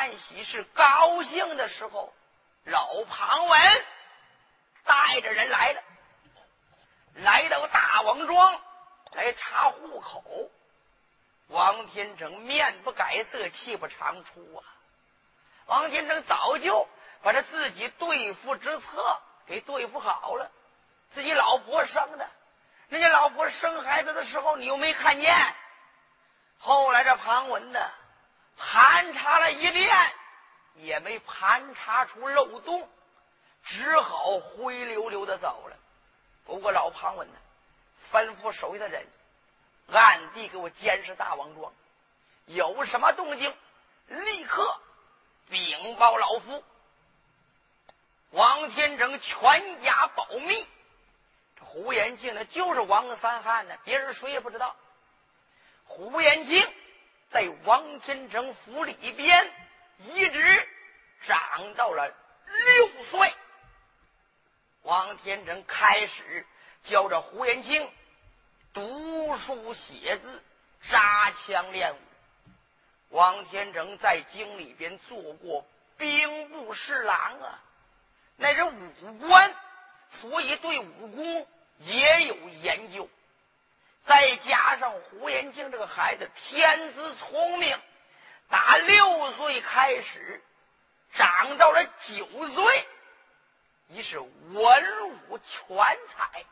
天成办喜事高兴的时候，老庞文带着人来了，来到大王庄来查户口。王天成面不改色，气不长出啊！王天成早就把这自己对付之策给对付好了。自己老婆生的，人家老婆生孩子的时候，你又没看见。后来这庞文呢，盘查了一遍，也没盘查出漏洞，只好灰溜溜的走了。不过老庞文呢，吩咐手下的人暗地给我监视大王庄，有什么动静，立刻禀报老夫。王天成全家保密。这胡延庆呢，就是王三汉呢，别人谁也不知道。胡延庆在王天成府里边一直长到了六岁。王天成开始教着胡延庆读书写字、扎枪练武。王天成在京里边做过兵部侍郎啊，那是武官，所以对武功。也有研究，再加上胡延庆这个孩子天资聪明，打六岁开始长到了九岁，已是文武全才。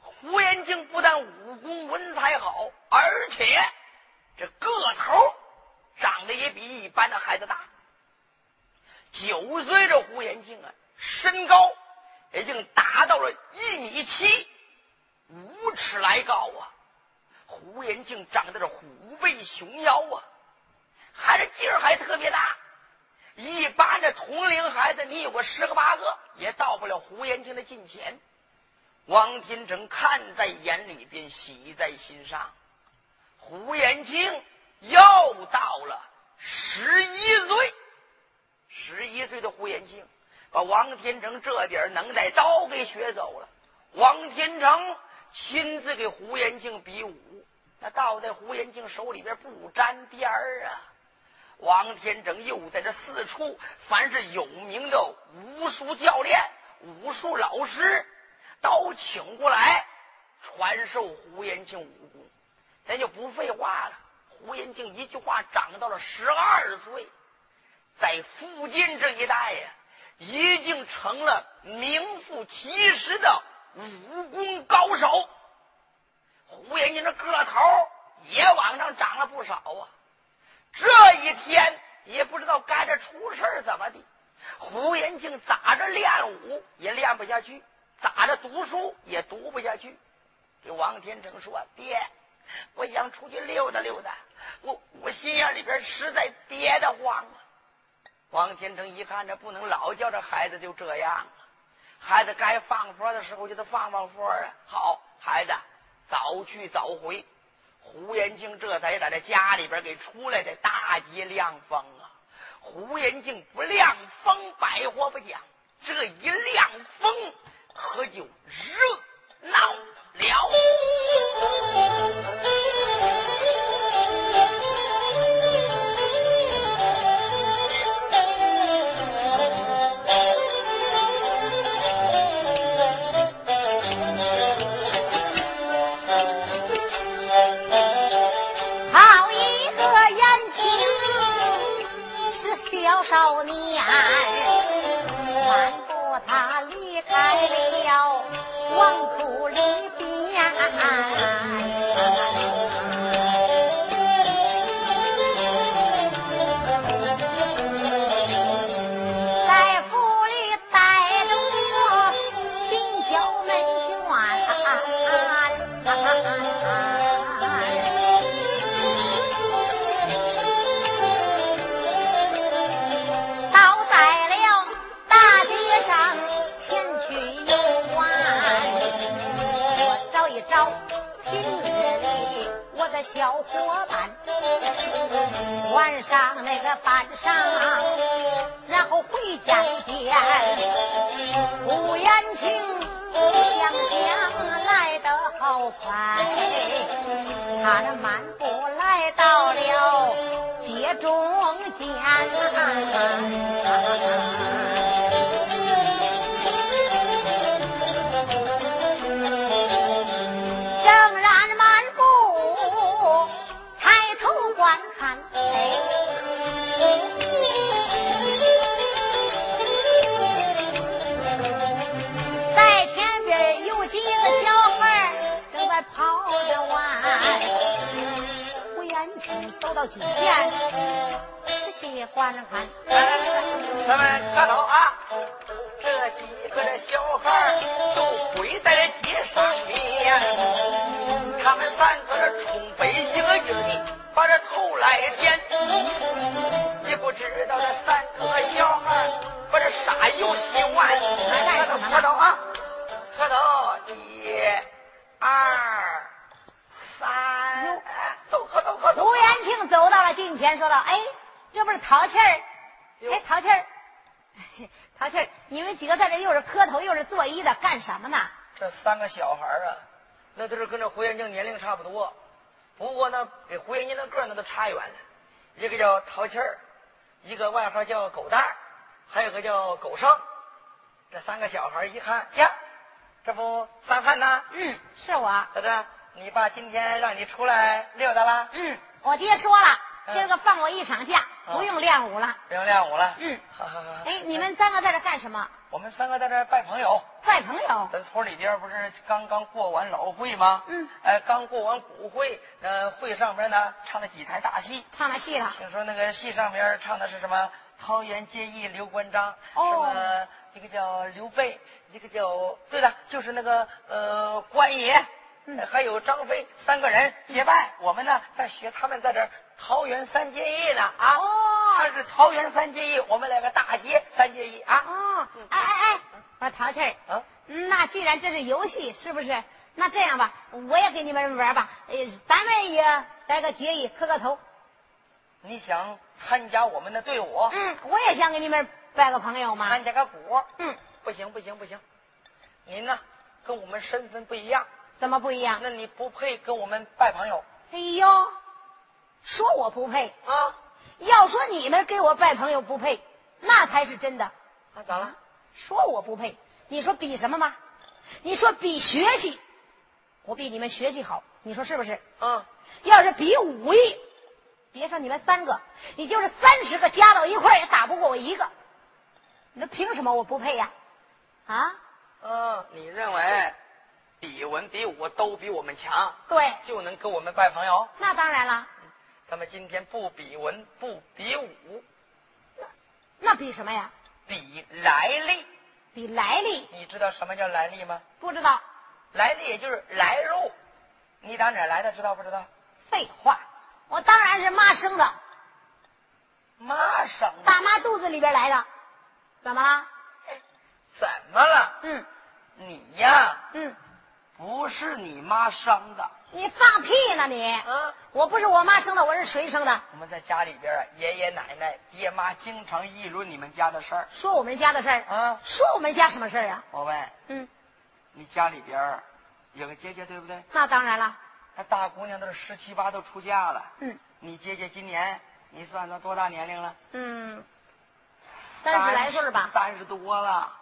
胡延庆不但武功文采好，而且这个头长得也比一般的孩子大。九岁这胡延庆啊，身高。已经达到了一米七五尺来高啊！胡延庆长得是虎背熊腰啊，还是劲儿还特别大。一般的同龄孩子，你有个十个八个，也到不了胡延庆的近前。王天成看在眼里边，喜在心上。胡延庆又到了十一岁，十一岁的胡延庆。把王天成这点能耐都给学走了。王天成亲自给胡延庆比武，那倒在胡延庆手里边不沾边儿啊。王天成又在这四处，凡是有名的武术教练、武术老师，都请过来传授胡延庆武功。咱就不废话了。胡延庆一句话，长到了十二岁，在附近这一带呀。已经成了名副其实的武功高手。胡延庆这个头也往上涨了不少啊！这一天也不知道该着出事怎么的，胡延庆咋着练武也练不下去，咋着读书也读不下去。给王天成说：“爹，我想出去溜达溜达，我我心眼里边实在憋得慌啊。”王天成一看，这不能老叫这孩子就这样啊！孩子该放佛的时候就得放放佛啊！好，孩子早去早回。胡延庆这才在这家里边给出来的大街亮风啊！胡延庆不亮风，百货不讲，这一亮风可就热闹了。小伙伴，晚上那个班上，然后回家见吴延庆，想想来得好快，他这漫步来到了街中间。都是跟这胡延庆年龄差不多，不过呢，给胡延庆的个那都差远了。一个叫淘气儿，一个外号叫狗蛋儿，还有个叫狗剩。这三个小孩一看呀，这不三汉呐？嗯，是我。在这。你爸今天让你出来溜达了？嗯，我爹说了，今儿个放我一场假，不用练武了。不用练武了。嗯，好好好。哎，你们三个在这干什么？我们三个在这拜朋友。拜朋友。咱村里边不是刚刚过完老会吗？嗯。哎，刚过完古会，呃，会上边呢唱了几台大戏。唱了戏了。听说那个戏上边唱的是什么？桃园结义刘关张。哦。什么？一个叫刘备，一个叫……对了，就是那个呃关爷。还有张飞三个人结拜，我们呢在学他们在这桃园三结义呢啊！哦，他是桃园三结义，我们来个大街三结义啊！哦，哎哎哎，我说淘气儿啊，那既然这是游戏，是不是？那这样吧，我也给你们玩吧，呃，咱们也来个结义，磕个头。你想参加我们的队伍？嗯，我也想给你们拜个朋友嘛。参加个鼓？嗯，不行不行不行，您呢跟我们身份不一样。怎么不一样？那你不配跟我们拜朋友。哎呦，说我不配啊？要说你们给我拜朋友不配，那才是真的。那咋了？说我不配？你说比什么吗？你说比学习，我比你们学习好，你说是不是？啊。要是比武艺，别说你们三个，你就是三十个加到一块也打不过我一个。你说凭什么我不配呀？啊？嗯，你认为？比文比武都比我们强，对，就能跟我们拜朋友。那当然了，咱们今天不比文不比武，那那比什么呀？比来历，比来历。你知道什么叫来历吗？不知道。来历也就是来路，你打哪来的？知道不知道？废话，我当然是妈生的。妈生的。大妈肚子里边来的，怎么了？怎么了？嗯，你呀，嗯。不是你妈生的，你放屁呢你！啊，我不是我妈生的，我是谁生的？我们在家里边啊，爷爷奶奶、爹妈经常议论你们家的事儿，说我们家的事儿啊，说我们家什么事儿啊？我问，嗯，你家里边有个姐姐对不对？那当然了，那大姑娘都是十七八都出嫁了，嗯，你姐姐今年你算算多大年龄了？嗯，三十来岁吧，三十多了，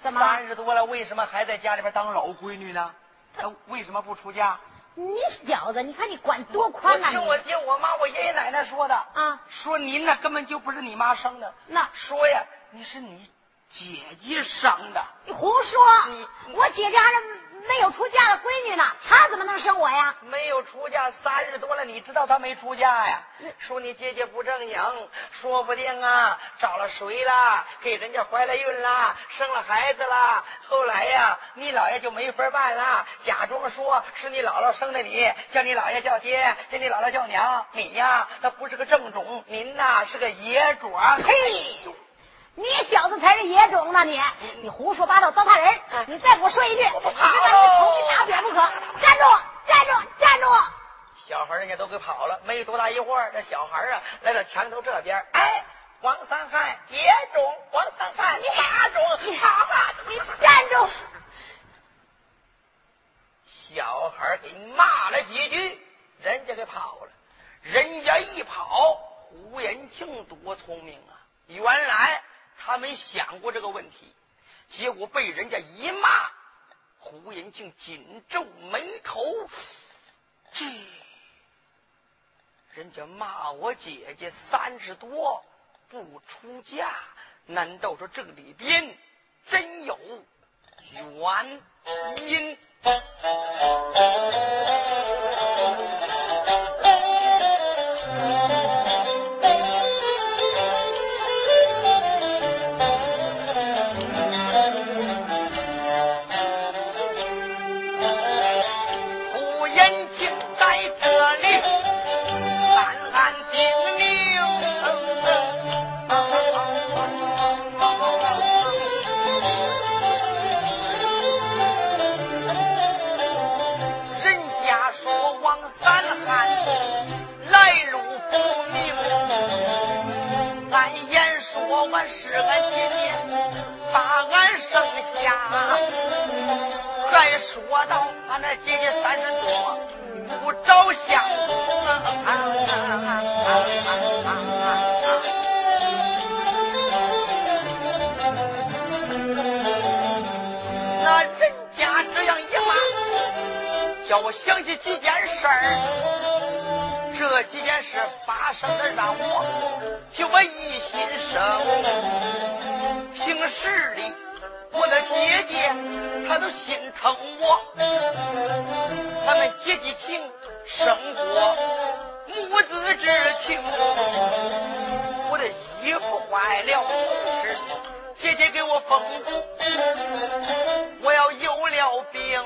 怎么？三十多了，为什么还在家里边当老闺女呢？他为什么不出家？你小子，你看你管多宽呐！听我爹、我妈、我爷爷奶奶说的啊，说您那根本就不是你妈生的。那说呀，你是你姐姐生的。你胡说！你我姐姐还是。没有出嫁的闺女呢，她怎么能生我呀？没有出嫁三日多了，你知道她没出嫁呀？说你姐姐不正经，说不定啊找了谁了，给人家怀了孕了，生了孩子了。后来呀，你姥爷就没法办了，假装说是你姥姥生的你，叫你姥爷叫爹，叫你姥姥叫娘。你呀，他不是个正种，您呐是个野种。嘿。你小子才是野种呢！你你胡说八道，糟蹋人！你再给我说一句，我非把你头给打扁不可！站住！站住！站住！小孩人家都给跑了，没多大一会儿，这小孩啊来到墙头这边，哎，王三汉野种，王三汉打中，好吧，你站住！小孩给骂了几句，人家给跑了。人家一跑，胡延庆多聪明啊！原来他没想过这个问题，结果被人家一骂，胡延庆紧皱眉头。这人家骂我姐姐三十多不出嫁，难道说这里边真有原因？那姐姐三十多不着相，那人家这样一骂，叫我想起几件事，这几件事发生的让我就我一心生，平时里。姐姐她都心疼我。他们姐弟情胜过母子之情我的衣服坏了姐姐给我缝补我要有了病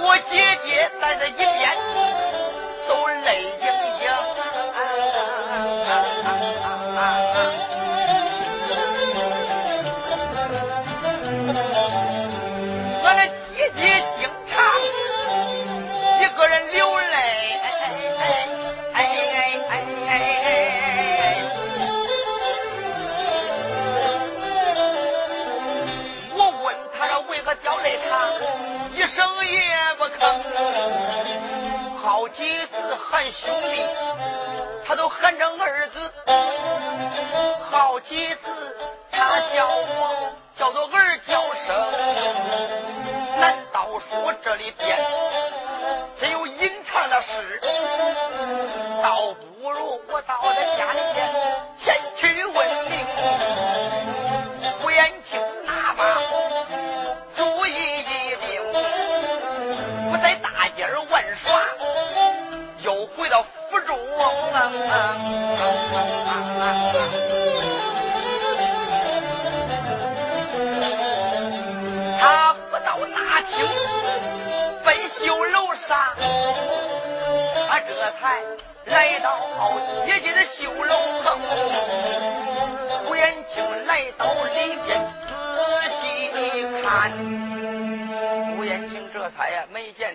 我姐姐在那一边几次喊兄弟他都喊成儿子好几次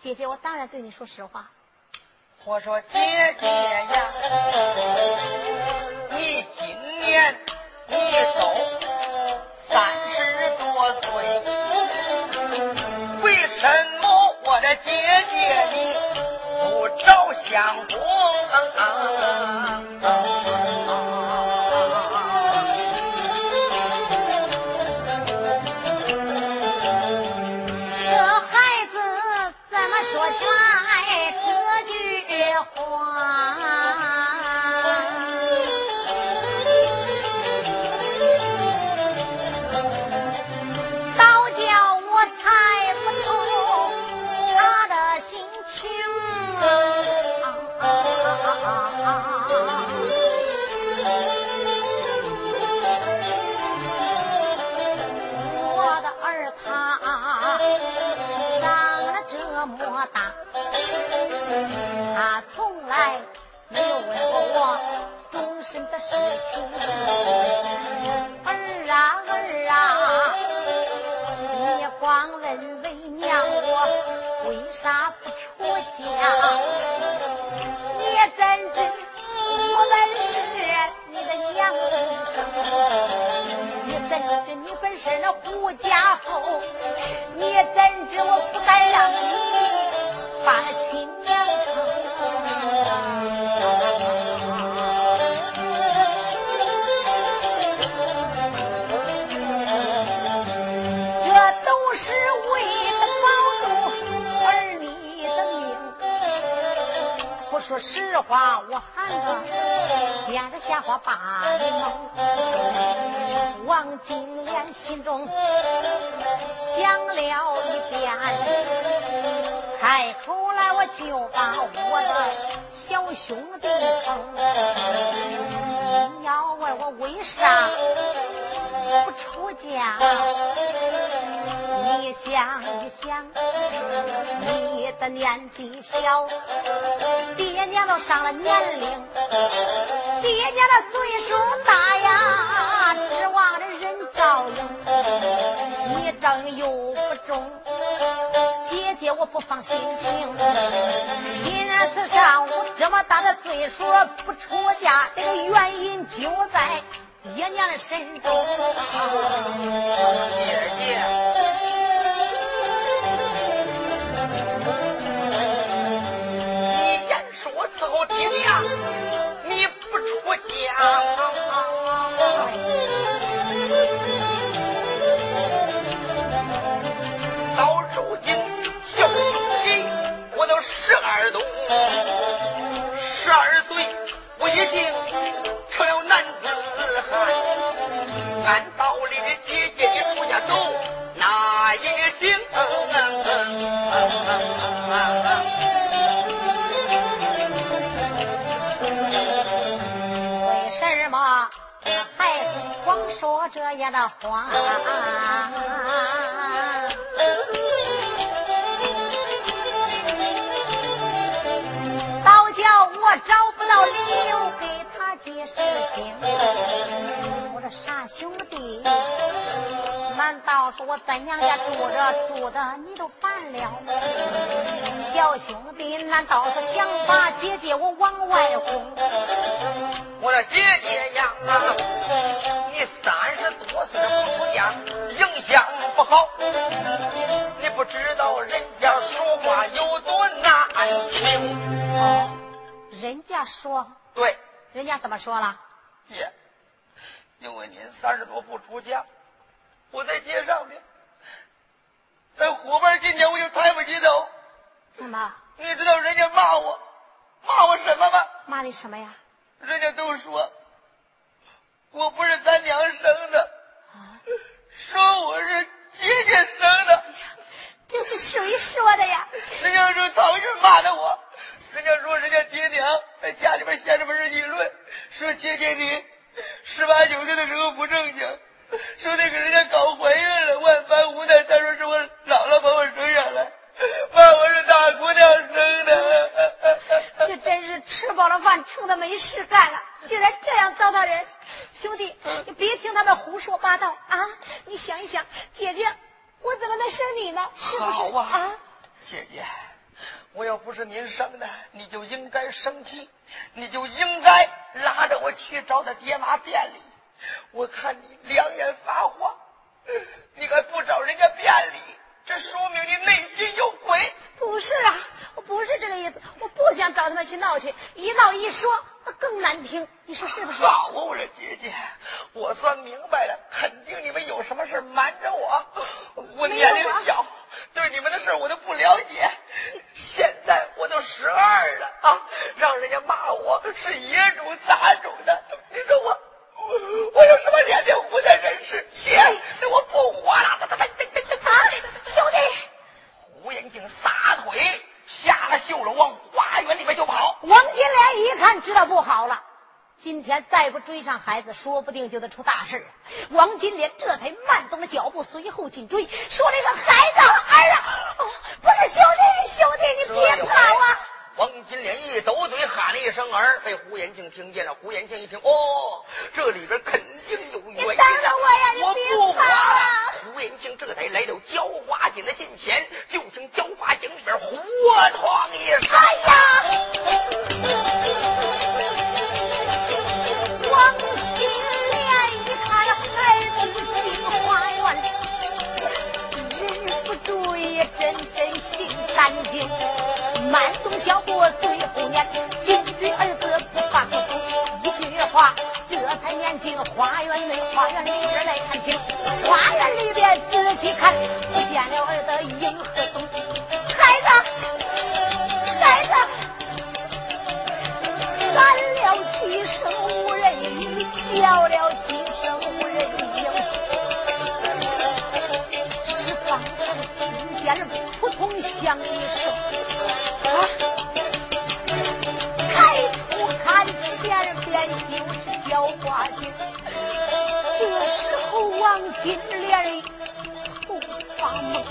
姐姐我当然对你说实话。我说姐姐呀，你今年你都三十多岁，为什么我的姐姐你？不找相公，枉问为娘我为啥不出嫁？你怎知我本是你的娘生？你怎知你本是那胡家后？你怎知我不敢让你把亲说实话，我喊个编着瞎话把你蒙。王金莲心中想了一遍，开口来我就把我的小兄弟称。你要问我为啥不出家？你想一想，你的年纪小，爹娘都上了年龄，爹娘的岁数大呀，指望着人照应，你照应又不中，姐姐我不放心情。因此上午这么大的岁数不出家，这个原因就在爹娘的身中。姐姐。伺候爹娘，你不出家。我在娘家住着住的你都烦了？小兄弟，难道是想把姐姐我往外轰？我说姐姐呀，你三十多岁出家，影响不好。你不知道人家说话有多难听。人家说，对，人家怎么说了？姐，因为您三十多不出家，我在街上面，在火盆今天我就抬不起头。怎么你知道人家骂我，骂我什么吗？骂你什么呀？人家都说我不是咱娘生的，啊，说我是姐姐生的。这是谁说的呀？人家说讨厌骂的我，人家说人家爹娘在家里边闲着没人议论，说姐姐你十八九岁的时候不正经，说那个人家搞怀孕了，万般无奈，他说是我姥姥把我生下来，骂我是大姑娘生的。这真是吃饱了饭撑的没事干了，竟然这样糟蹋人！兄弟，你别听他们胡说八道啊！你想一想，姐姐，我怎么能生你呢？是不是好啊啊？姐姐，我要不是您生的，你就应该生气，你就应该拉着我去找他爹妈辩理。我看你两眼发花，你还不找人家辩理，这说明你内心有鬼。不是啊，我不是这个意思，我不想找他们去闹去，一闹一说更难听，你说是不是？好啊，我说姐姐，我算明白了，肯定你们有什么事瞒着我。我年龄小，对你们的事我都不了解。现在我都十二了啊，让人家骂我是野种杂种的，你说我我我有什么脸面活在人世？行，那我不活了。啊，兄弟！胡延庆撒腿下了绣楼，往花园里面就跑。王金莲一看，知道不好了。今天再不追上孩子，说不定就得出大事啊！王金莲这才慢动了脚步，随后紧追，说了一声：“孩子，儿啊！”哦，不是兄弟，王金莲一抖嘴，喊了一声“儿”，被胡延庆听见了。胡延庆一听，哦，这里边肯定有冤家。你等等我呀，你不管了。胡延庆这才来到焦化井的近前，就听焦化井里边“呼”啊，一声。花园内，花园里边来看清，花园里边仔细看，不见了儿的影和踪。孩子，孩子，喊了几声无人应，叫了几声无人应，是方才听见扑通响一声，金莲头发懵。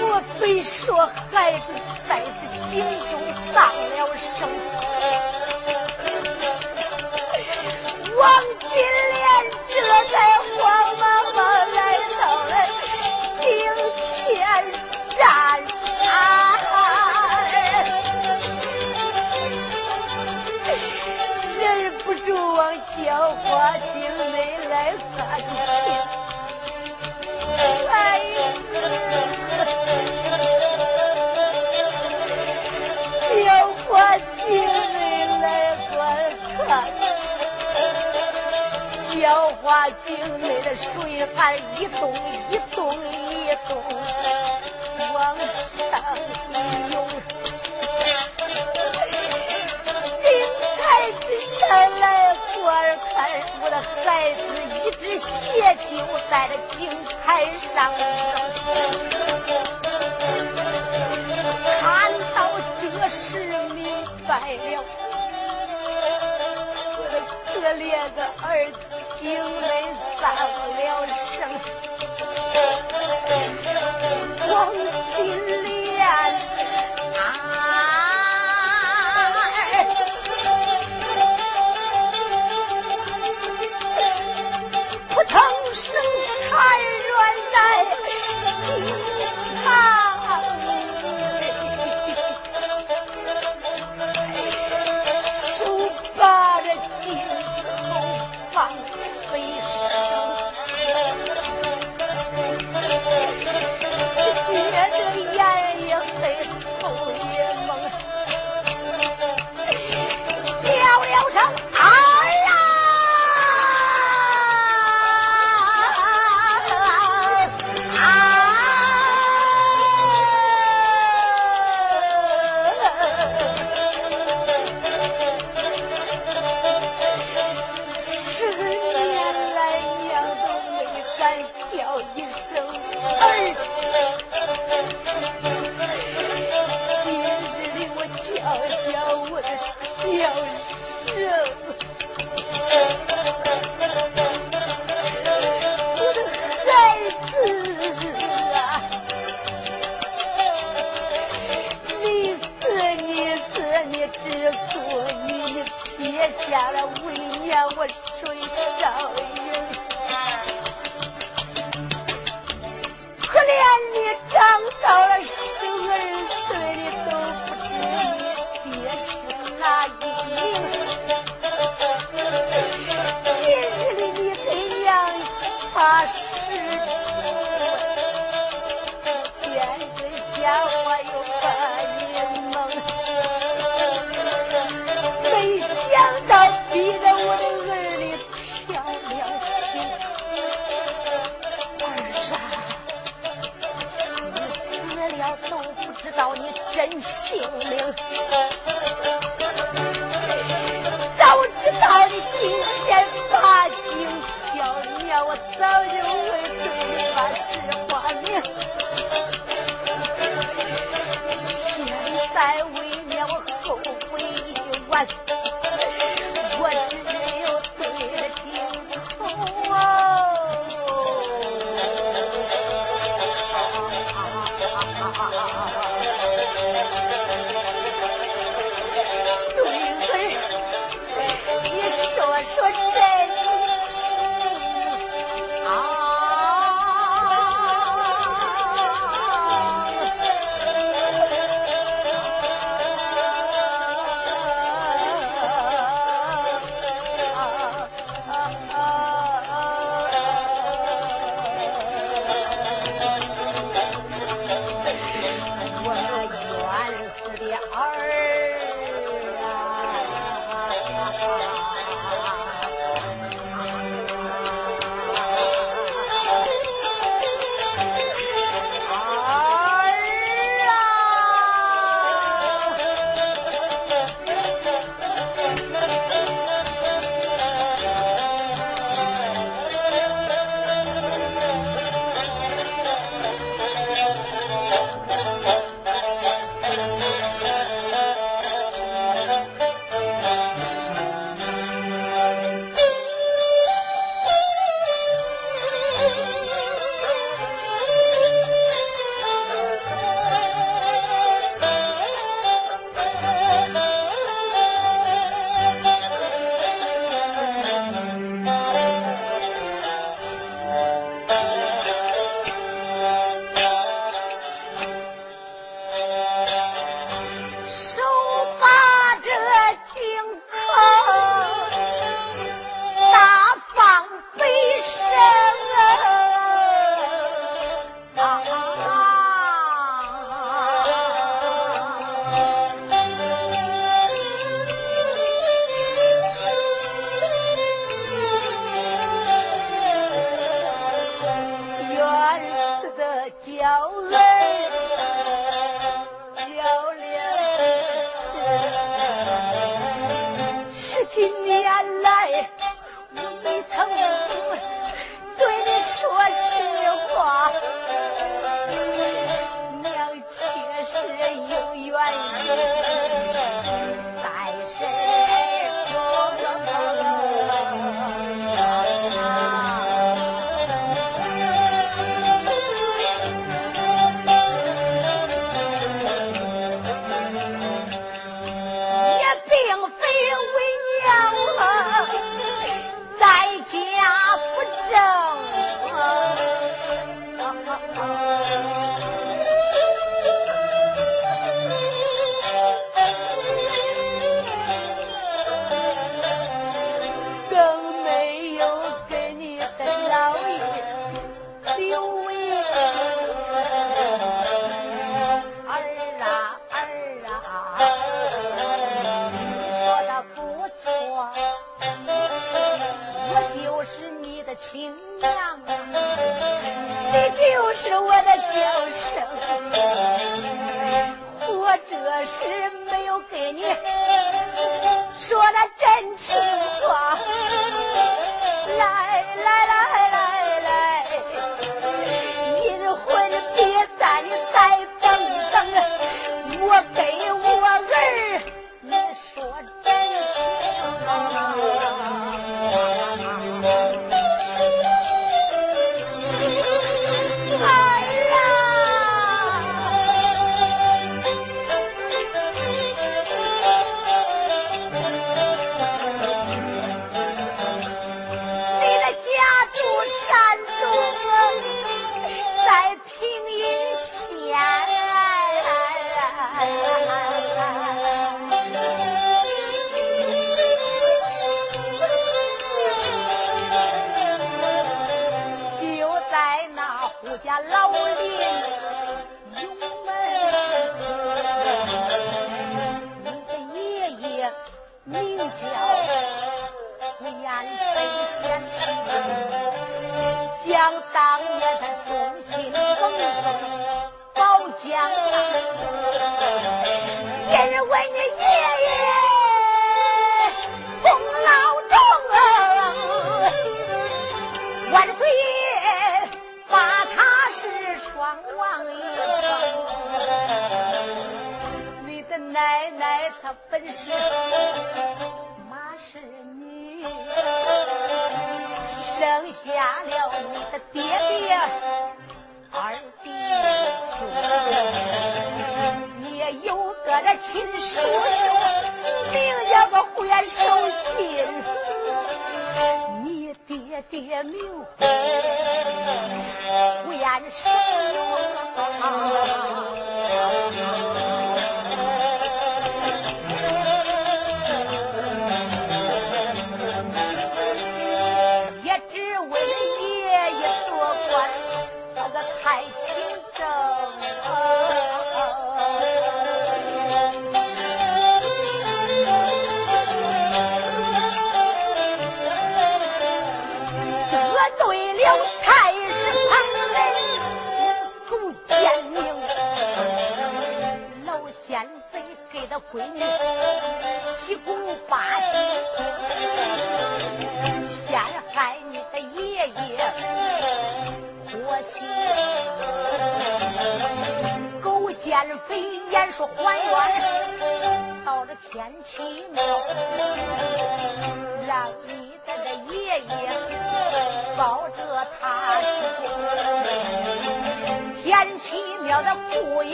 莫非说孩子井内的水还一动一动一动往上涌，井台之上来观看，我的孩子一只鞋就在这井台上升。看到这时明白了，我的可怜的儿子竟没丧了声。王金是。的娇儿，娇儿，十几年了。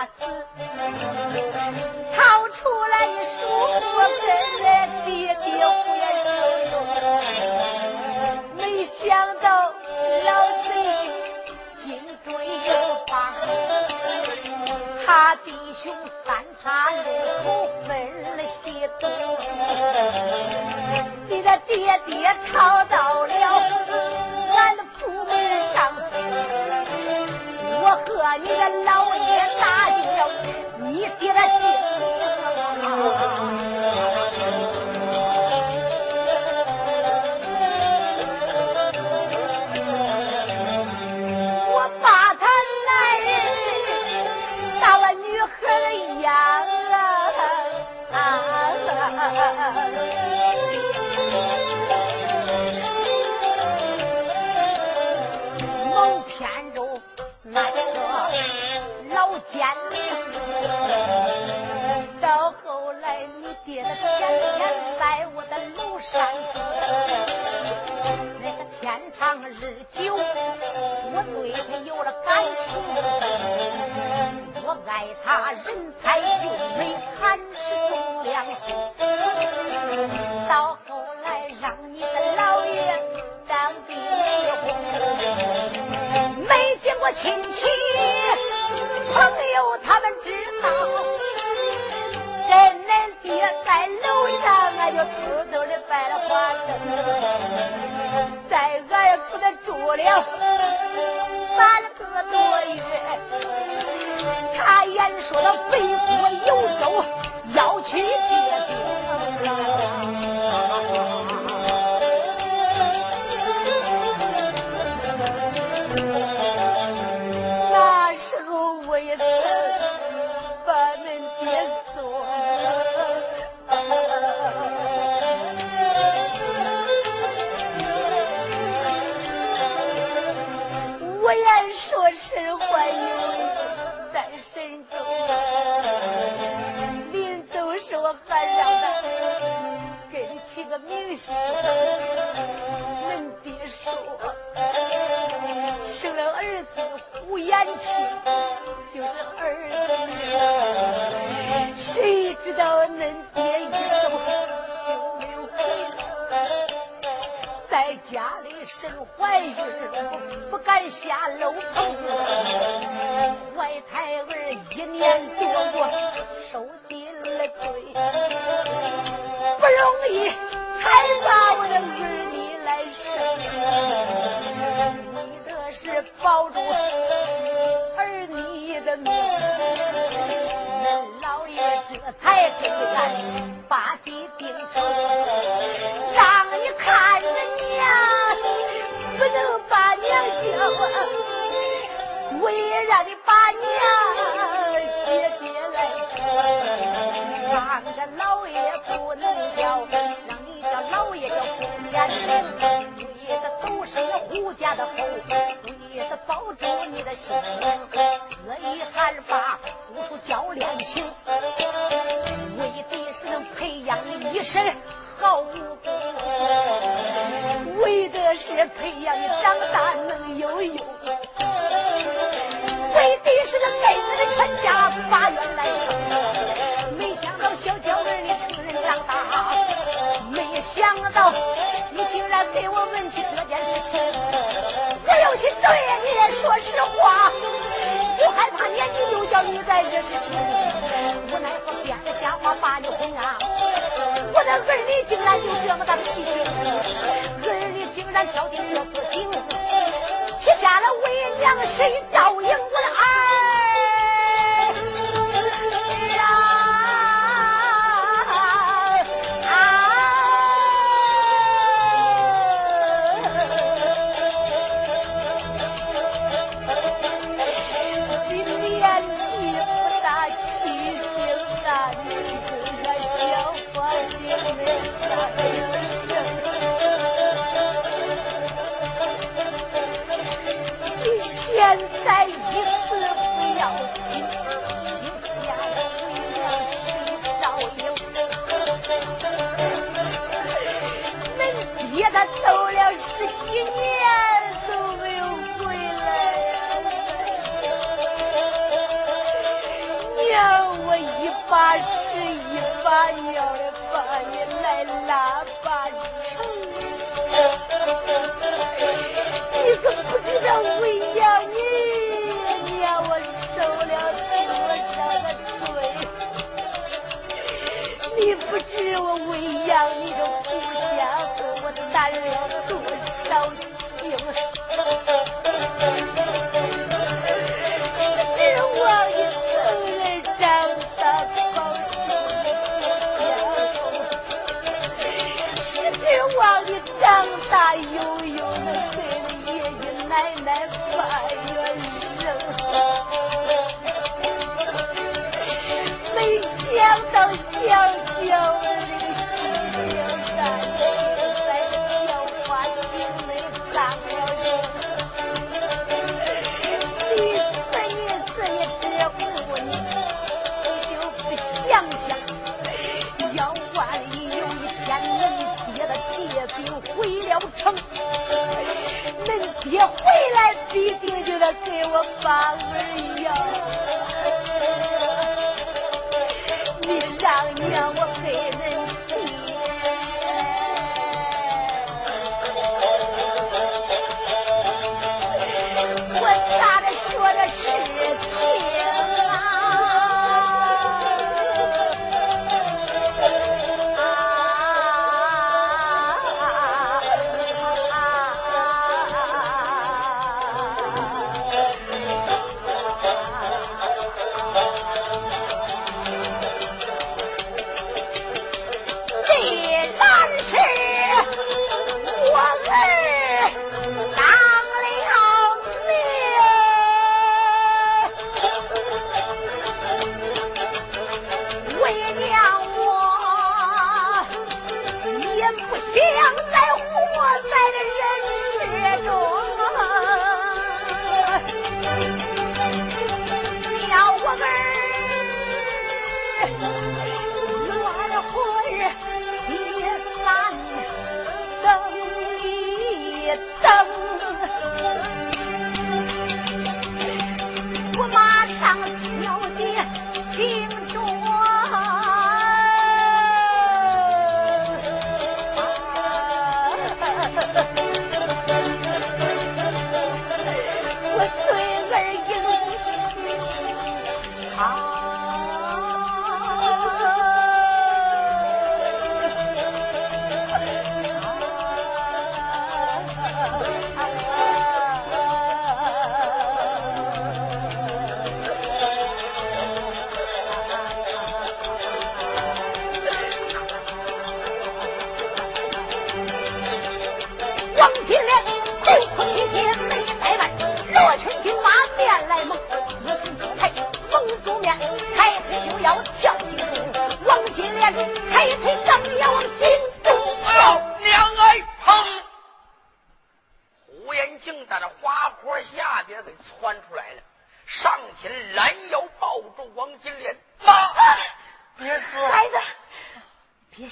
杀死，逃出来一束火根，爹爹胡延寿没想到老贼紧追发，他弟兄三叉路口分了西东，你的爹爹逃到你爹到后来，你爹的天天在我的楼上那个天长日久，我对他有了感情。住了三个多月，他言说的北国有州要去亲就是儿子，谁知道恁爹一走就没有回来，在家里生怀孕，不敢下楼棚，怀胎儿一年多过受尽了罪，不容易。才把我的儿女来生，为的是保住老爷这才给俺把计定成，让你看着娘，不能把娘叫，为让你把娘接进来，让这老爷不能叫。让你叫老爷叫胡延庆，为的都是胡家的后，为的保住你的性命，特意还把付出教练情，为的是能培养你一身好武功，为的是培养你长大能有用，为的是能给你的全家发愿来生。没想到小娇儿你成人长大。没想到你竟然给我问起这件事情，我有心对你说实话，害怕年纪又小你再惹事情，无奈何编的瞎话把你哄啊！我的儿女竟然就这么大的脾气，儿女竟然挑剔这次井，撇下了为娘谁照应我的儿？八十一把要的把你来拉把成。你可不知道为养你，你让我受了多少的罪。你不知我为养你奶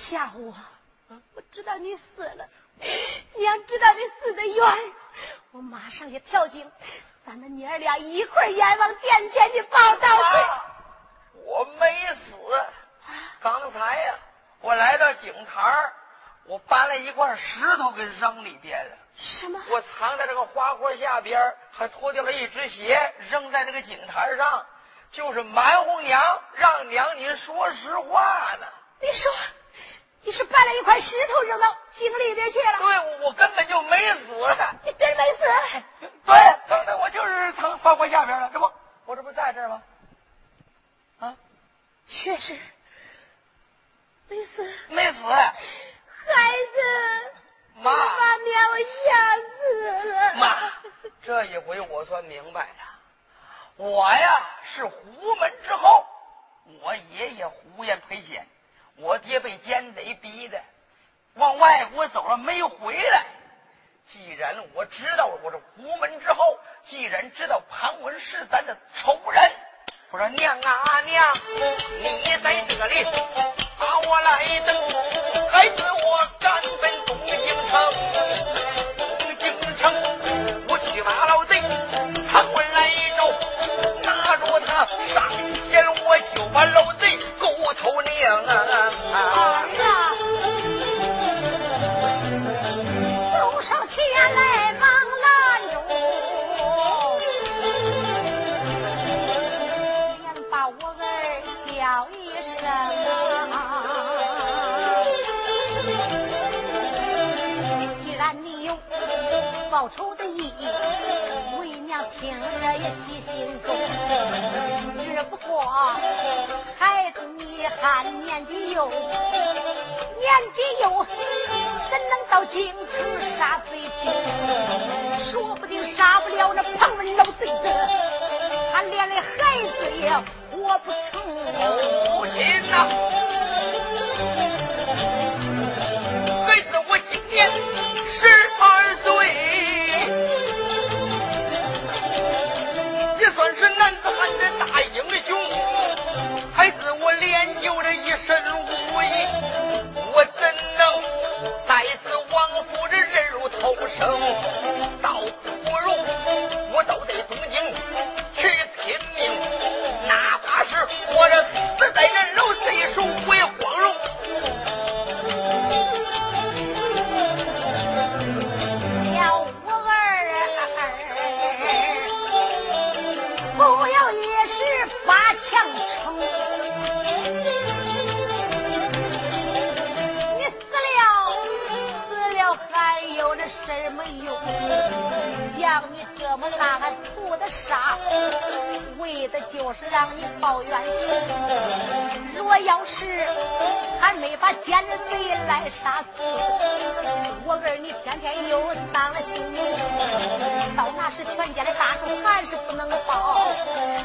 吓唬我，我知道你死了，娘知道你死的冤，我马上也跳井，咱们娘儿俩一块儿阎王殿前去报道去。妈，我没死。刚才呀、我来到井台儿我搬了一块石头给扔里边了。什么？我藏在这个花坡下边，还脱掉了一只鞋，扔在这个井台上，就是瞒哄娘，让娘您说实话呢。你说你是搬了一块石头扔到井里边去了？对，我我根本就没死。你真没死？对，刚才我就是藏花坡下边了，这不，我这不在这儿吗？啊，确实没死。没死。孩子，妈你把娘我吓死了。妈，这一回我算明白了，我呀是胡门之后，我爷爷胡延赔钱，我爹被奸贼逼的往外国走了没回来。既然我知道了我是胡门之后，既然知道庞文是咱的仇人，我说娘啊娘，你在这里把我来等，孩子我赶奔东京城。东京城，我去把老贼庞文来找，拿住他上前我就把老就是让你抱怨。若要是还没把奸贼来杀死，我儿你天天又丧了性命，到那时全家的大仇还是不能报，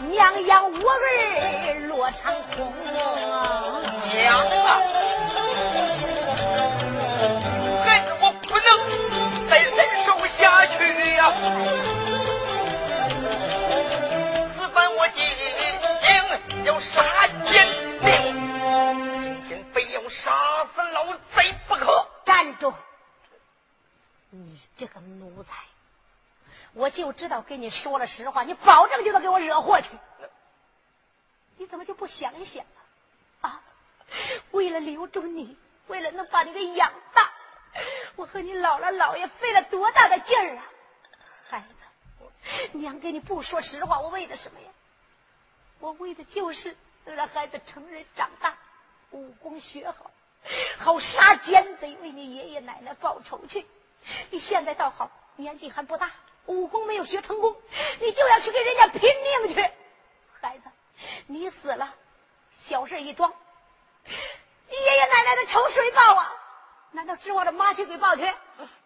娘养我儿落长空。娘啊！孩子，我不能再忍受下去呀、要杀奸佞，今天非要杀死老贼不可。站住！你这个奴才，我就知道跟你说了实话，你保证就能给我惹祸去。你怎么就不想一想啊？为了留住你，为了能把你给养大，我和你姥姥姥爷费了多大的劲儿啊！孩子，娘给你不说实话，我为的什么呀？我为的就是能让孩子成人长大，武功学好，好杀奸贼，为你爷爷奶奶报仇去。你现在倒好，年纪还不大，武功没有学成功，你就要去跟人家拼命去。孩子，你死了，小事一桩，你爷爷奶奶的仇谁报啊？难道指望着妈去给报去？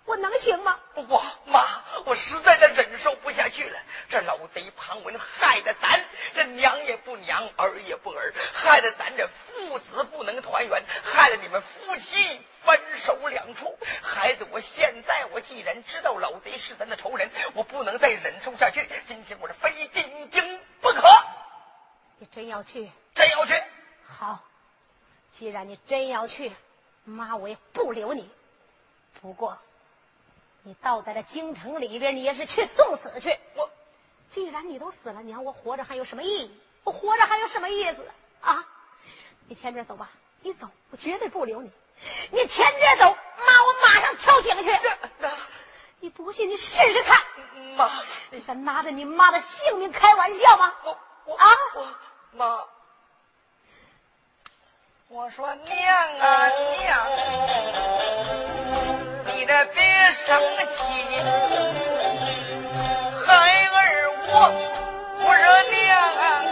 我能行吗？我妈，我实在的忍受不下去了。这老贼庞文害得咱这娘也不娘，儿也不儿，害得咱这父子不能团圆，害得你们夫妻分手两处。孩子，我现在我既然知道老贼是咱的仇人，我不能再忍受下去。今天我是非进京不可。你真要去？真要去？好，既然你真要去，妈我也不留你。不过，你倒在这京城里边，你也是去送死去。我，既然你都死了，娘我活着还有什么意义？我活着还有什么意思啊？你前边走吧，你走，我绝对不留你。你前边走，妈我马上跳井去。这你不信，你试试看。妈，你敢拿着你妈的性命开玩笑吗？我我啊我妈。我说娘啊娘，你这别生气，孩儿我，我说娘啊，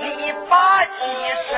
你把气生。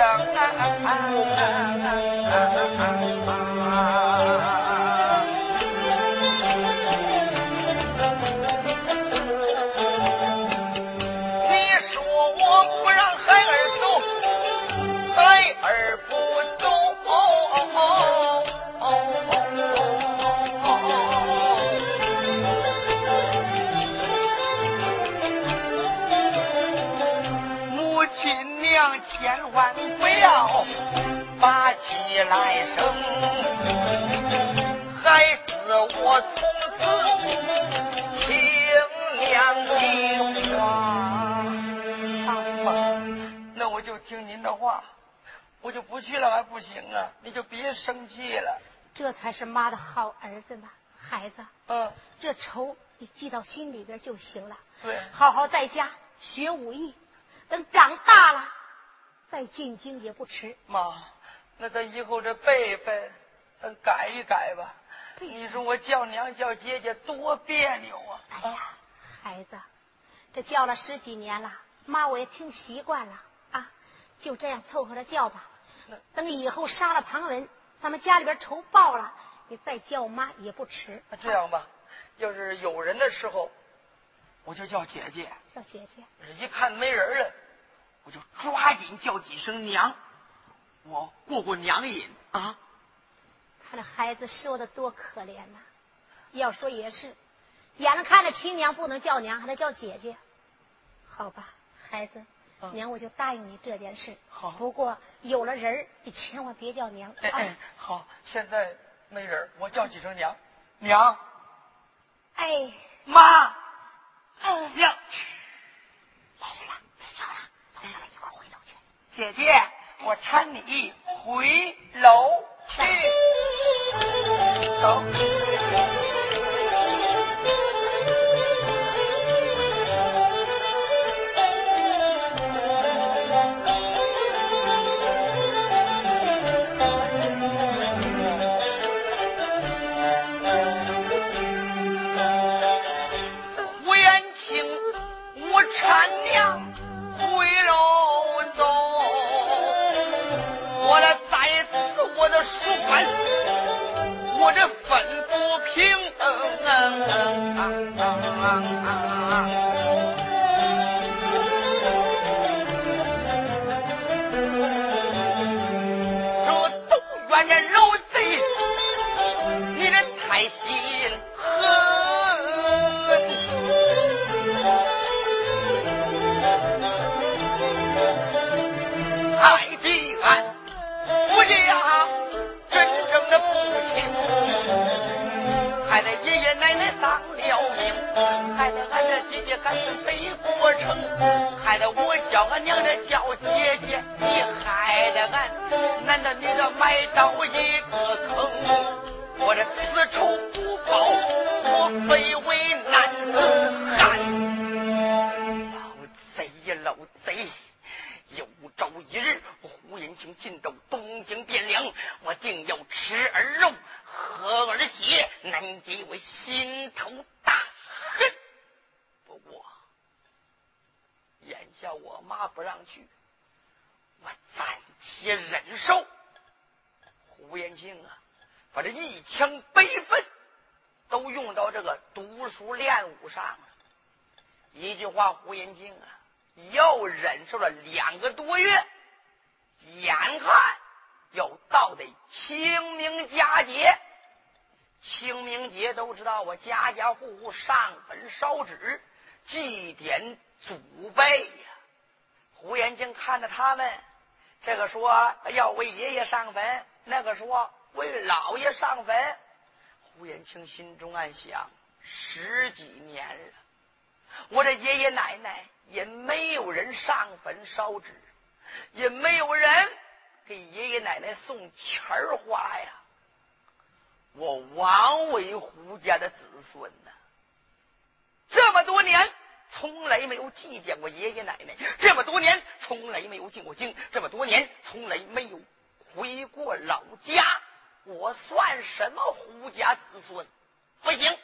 来生，孩子我从此听娘的话。妈，那我就听您的话，我就不去了还不行啊？你就别生气了。这才是妈的好儿子呢，孩子。嗯，这仇你记到心里边就行了。对好好在家学武艺，等长大了再再进京也不迟。妈，那咱以后这辈分，咱改一改吧。你说我叫娘叫姐姐多别扭啊！哎呀，孩子，这叫了十几年了，妈我也听习惯了啊，就这样凑合着叫吧。等以后杀了旁文，咱们家里边仇报了，你再叫妈也不迟。那这样吧，要是有人的时候，我就叫姐姐；叫姐姐。一看没人了，我就抓紧叫几声娘，我过过娘瘾啊。看这孩子说的多可怜呐！要说也是，眼睛看着亲娘不能叫娘，还得叫姐姐。好吧，孩子，娘我就答应你这件事。好。不过有了人你千万别叫娘。哎哎，好，现在没人我叫几声娘，娘。哎，妈。哎，娘。来人了，别叫了，走，咱们一块回楼去。姐姐，我搀你回楼。去，走。上坟烧纸，祭奠祖辈呀。胡延庆看着他们，这个说要为爷爷上坟，那个说为老爷上坟。胡延庆心中暗想：十几年了。我这爷爷奶奶也没有人上坟烧纸，也没有人给爷爷奶奶送钱花呀。我王为胡家的子孙呢，这么多年从来没有祭奠过爷爷奶奶，这么多年从来没有进过京，这么多年从来没有回过老家，我算什么胡家子孙？不行。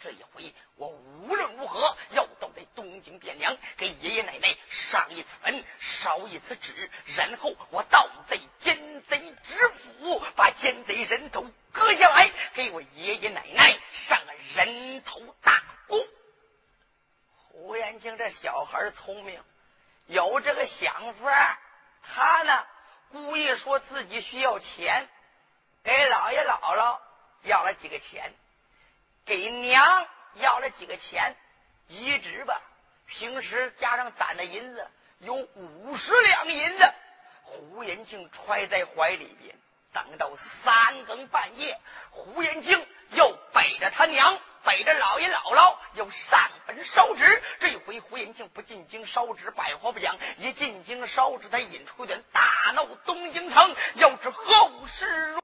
这一回，我无论如何要到这东京汴梁，给爷爷奶奶上一次坟，烧一次纸，然后我盗贼奸贼之府，把奸贼人头割下来，给我爷爷奶奶上个人头大功。胡延庆这小孩聪明，有这个想法，他呢故意说自己需要钱，给姥爷姥姥要了几个钱。给娘要了几个钱，一直吧，平时加上攒的银子有五十两银子，胡延庆揣在怀里边。等到三更半夜，胡延庆又背着他娘，背着老爷姥姥，又上坟烧纸。这回胡延庆不进京烧纸，百话不讲；一进京烧纸，他引出点大闹东京城。要知后事如。